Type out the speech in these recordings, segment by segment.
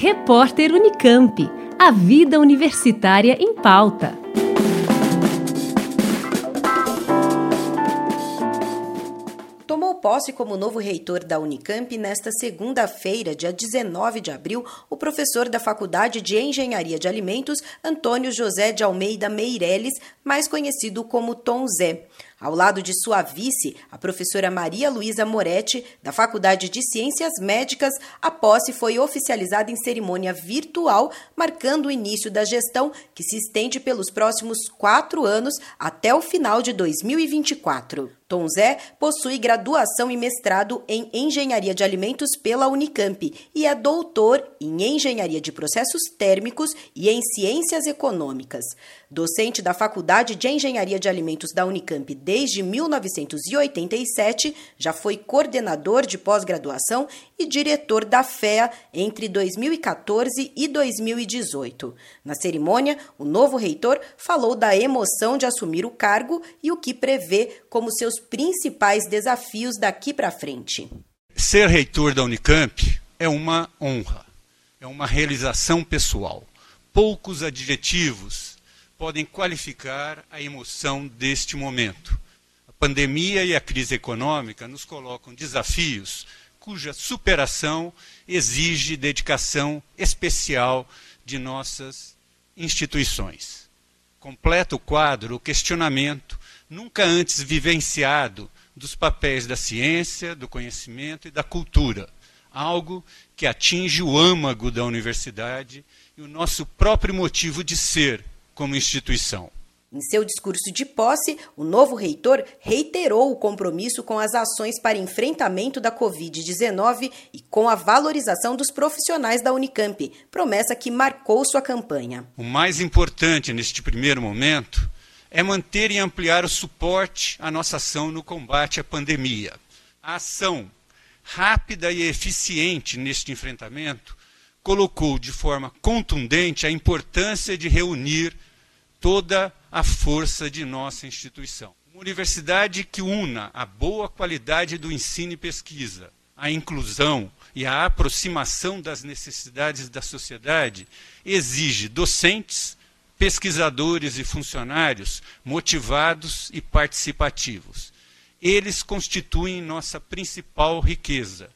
Repórter Unicamp. A vida universitária em pauta. Tomou posse como novo reitor da Unicamp nesta segunda-feira, dia 19 de abril, o professor da Faculdade de Engenharia de Alimentos, Antônio José de Almeida Meireles, mais conhecido como Tom Zé. Ao lado de sua vice, a professora Maria Luísa Moretti, da Faculdade de Ciências Médicas, a posse foi oficializada em cerimônia virtual, marcando o início da gestão, que se estende pelos próximos quatro anos até o final de 2024. Tom Zé possui graduação e mestrado em Engenharia de Alimentos pela Unicamp e é doutor em Engenharia de Processos Térmicos e em Ciências Econômicas. Docente da Faculdade de Engenharia de Alimentos da Unicamp desde 1987, já foi coordenador de pós-graduação e diretor da FEA entre 2014 e 2018. Na cerimônia, o novo reitor falou da emoção de assumir o cargo e o que prevê como seus principais desafios daqui para frente. Ser reitor da Unicamp é uma honra, é uma realização pessoal. Poucos adjetivos podem qualificar a emoção deste momento. A pandemia e a crise econômica nos colocam desafios cuja superação exige dedicação especial de nossas instituições. Completa o quadro o questionamento, nunca antes vivenciado, dos papéis da ciência, do conhecimento e da cultura, algo que atinge o âmago da universidade e o nosso próprio motivo de ser, como instituição. Em seu discurso de posse, o novo reitor reiterou o compromisso com as ações para enfrentamento da Covid-19 e com a valorização dos profissionais da Unicamp, promessa que marcou sua campanha. O mais importante neste primeiro momento é manter e ampliar o suporte à nossa ação no combate à pandemia. A ação rápida e eficiente neste enfrentamento colocou de forma contundente a importância de reunir toda a força de nossa instituição. Uma universidade que una a boa qualidade do ensino e pesquisa, a inclusão e a aproximação das necessidades da sociedade exige docentes, pesquisadores e funcionários motivados e participativos. Eles constituem nossa principal riqueza.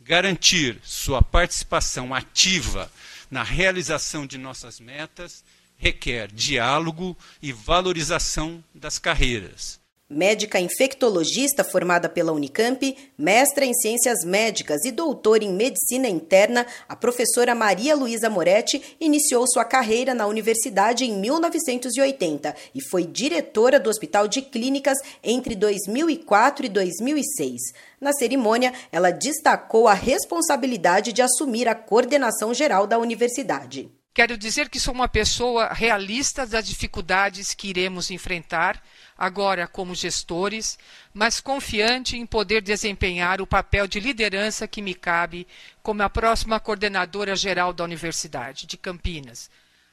Garantir sua participação ativa na realização de nossas metas requer diálogo e valorização das carreiras. Médica infectologista formada pela Unicamp, mestra em ciências médicas e doutora em medicina interna, a professora Maria Luísa Moretti iniciou sua carreira na universidade em 1980 e foi diretora do Hospital de Clínicas entre 2004 e 2006. Na cerimônia, ela destacou a responsabilidade de assumir a coordenação geral da universidade. Quero dizer que sou uma pessoa realista das dificuldades que iremos enfrentar agora como gestores, mas confiante em poder desempenhar o papel de liderança que me cabe como a próxima coordenadora geral da Universidade de Campinas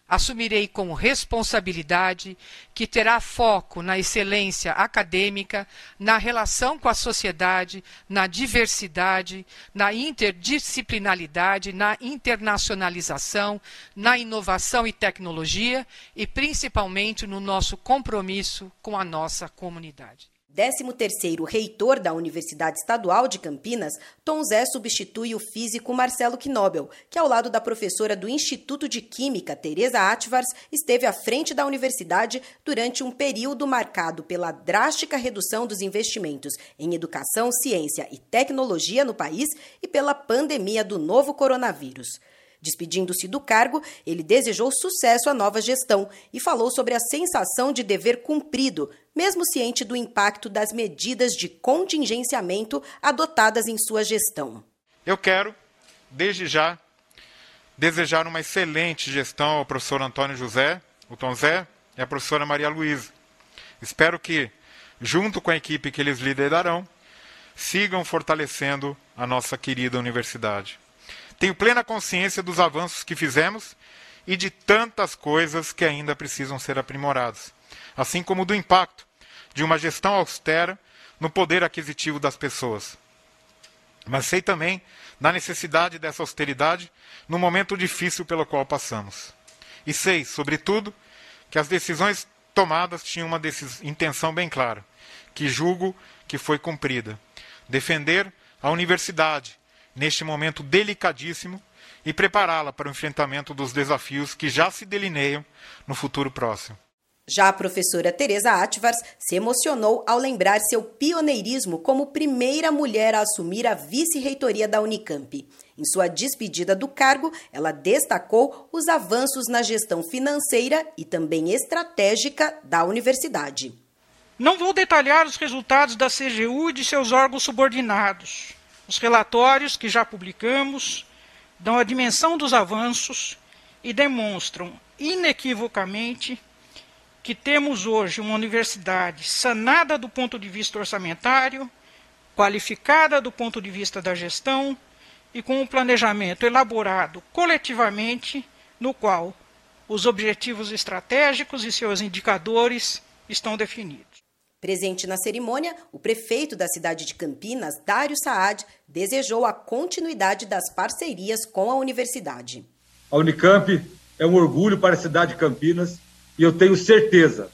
assumirei com responsabilidade que terá foco na excelência acadêmica, na relação com a sociedade, na diversidade, na interdisciplinaridade, na internacionalização, na inovação e tecnologia e principalmente no nosso compromisso com a nossa comunidade. 13º reitor da Universidade Estadual de Campinas, Tom Zé substitui o físico Marcelo Knobel, que ao lado da professora do Instituto de Química, Teresa Atvars, esteve à frente da universidade durante um período marcado pela drástica redução dos investimentos em educação, ciência e tecnologia no país e pela pandemia do novo coronavírus. Despedindo-se do cargo, ele desejou sucesso à nova gestão e falou sobre a sensação de dever cumprido, mesmo ciente do impacto das medidas de contingenciamento adotadas em sua gestão. Eu quero, desde já, desejar uma excelente gestão ao professor Antônio José, o Tom Zé, e à professora Maria Luísa. Espero que, junto com a equipe que eles liderarão, sigam fortalecendo a nossa querida universidade. Tenho plena consciência dos avanços que fizemos e de tantas coisas que ainda precisam ser aprimoradas, assim como do impacto de uma gestão austera no poder aquisitivo das pessoas. mas sei também da necessidade dessa austeridade no momento difícil pelo qual passamos. E sei, sobretudo, que as decisões tomadas tinham uma intenção bem clara, que julgo que foi cumprida: defender a universidade neste momento delicadíssimo e prepará-la para o enfrentamento dos desafios que já se delineiam no futuro próximo. Já a professora Teresa Atvars se emocionou ao lembrar seu pioneirismo como primeira mulher a assumir a vice-reitoria da Unicamp. Em sua despedida do cargo, ela destacou os avanços na gestão financeira e também estratégica da universidade. Não vou detalhar os resultados da CGU e de seus órgãos subordinados. Os relatórios que já publicamos dão a dimensão dos avanços e demonstram inequivocamente que temos hoje uma universidade sanada do ponto de vista orçamentário, qualificada do ponto de vista da gestão e com um planejamento elaborado coletivamente, no qual os objetivos estratégicos e seus indicadores estão definidos. Presente na cerimônia, o prefeito da cidade de Campinas, Dário Saad, desejou a continuidade das parcerias com a universidade. A Unicamp é um orgulho para a cidade de Campinas e eu tenho certeza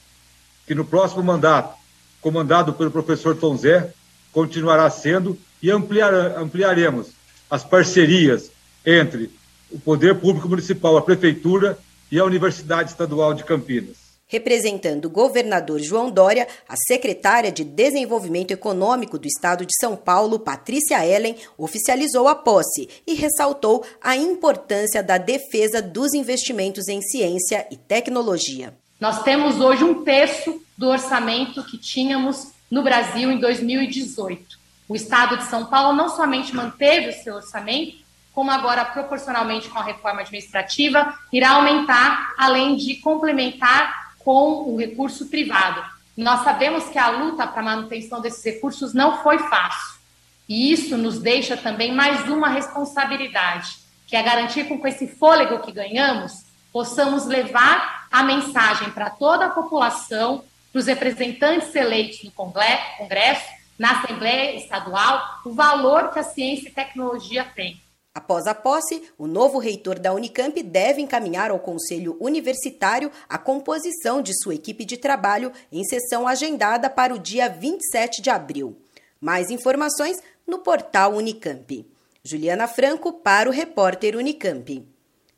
que no próximo mandato, comandado pelo professor Tom Zé, continuará sendo e ampliar, ampliaremos as parcerias entre o Poder Público Municipal, a Prefeitura e a Universidade Estadual de Campinas. Representando o governador João Dória, a secretária de Desenvolvimento Econômico do Estado de São Paulo, Patrícia Ellen, oficializou a posse e ressaltou a importância da defesa dos investimentos em ciência e tecnologia. Nós temos hoje um terço do orçamento que tínhamos no Brasil em 2018. O Estado de São Paulo não somente manteve o seu orçamento, como agora, proporcionalmente com a reforma administrativa, irá aumentar, além de complementar com o recurso privado. Nós sabemos que a luta para a manutenção desses recursos não foi fácil. E isso nos deixa também mais uma responsabilidade, que é garantir com que esse fôlego que ganhamos possamos levar a mensagem para toda a população, para os representantes eleitos no Congresso, na Assembleia Estadual, o valor que a ciência e tecnologia têm. Após a posse, o novo reitor da Unicamp deve encaminhar ao Conselho Universitário a composição de sua equipe de trabalho em sessão agendada para o dia 27 de abril. Mais informações no portal Unicamp. Juliana Franco para o repórter Unicamp.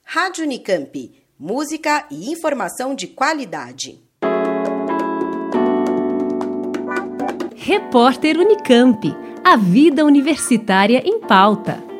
Rádio Unicamp. Música e informação de qualidade. Repórter Unicamp. A vida universitária em pauta.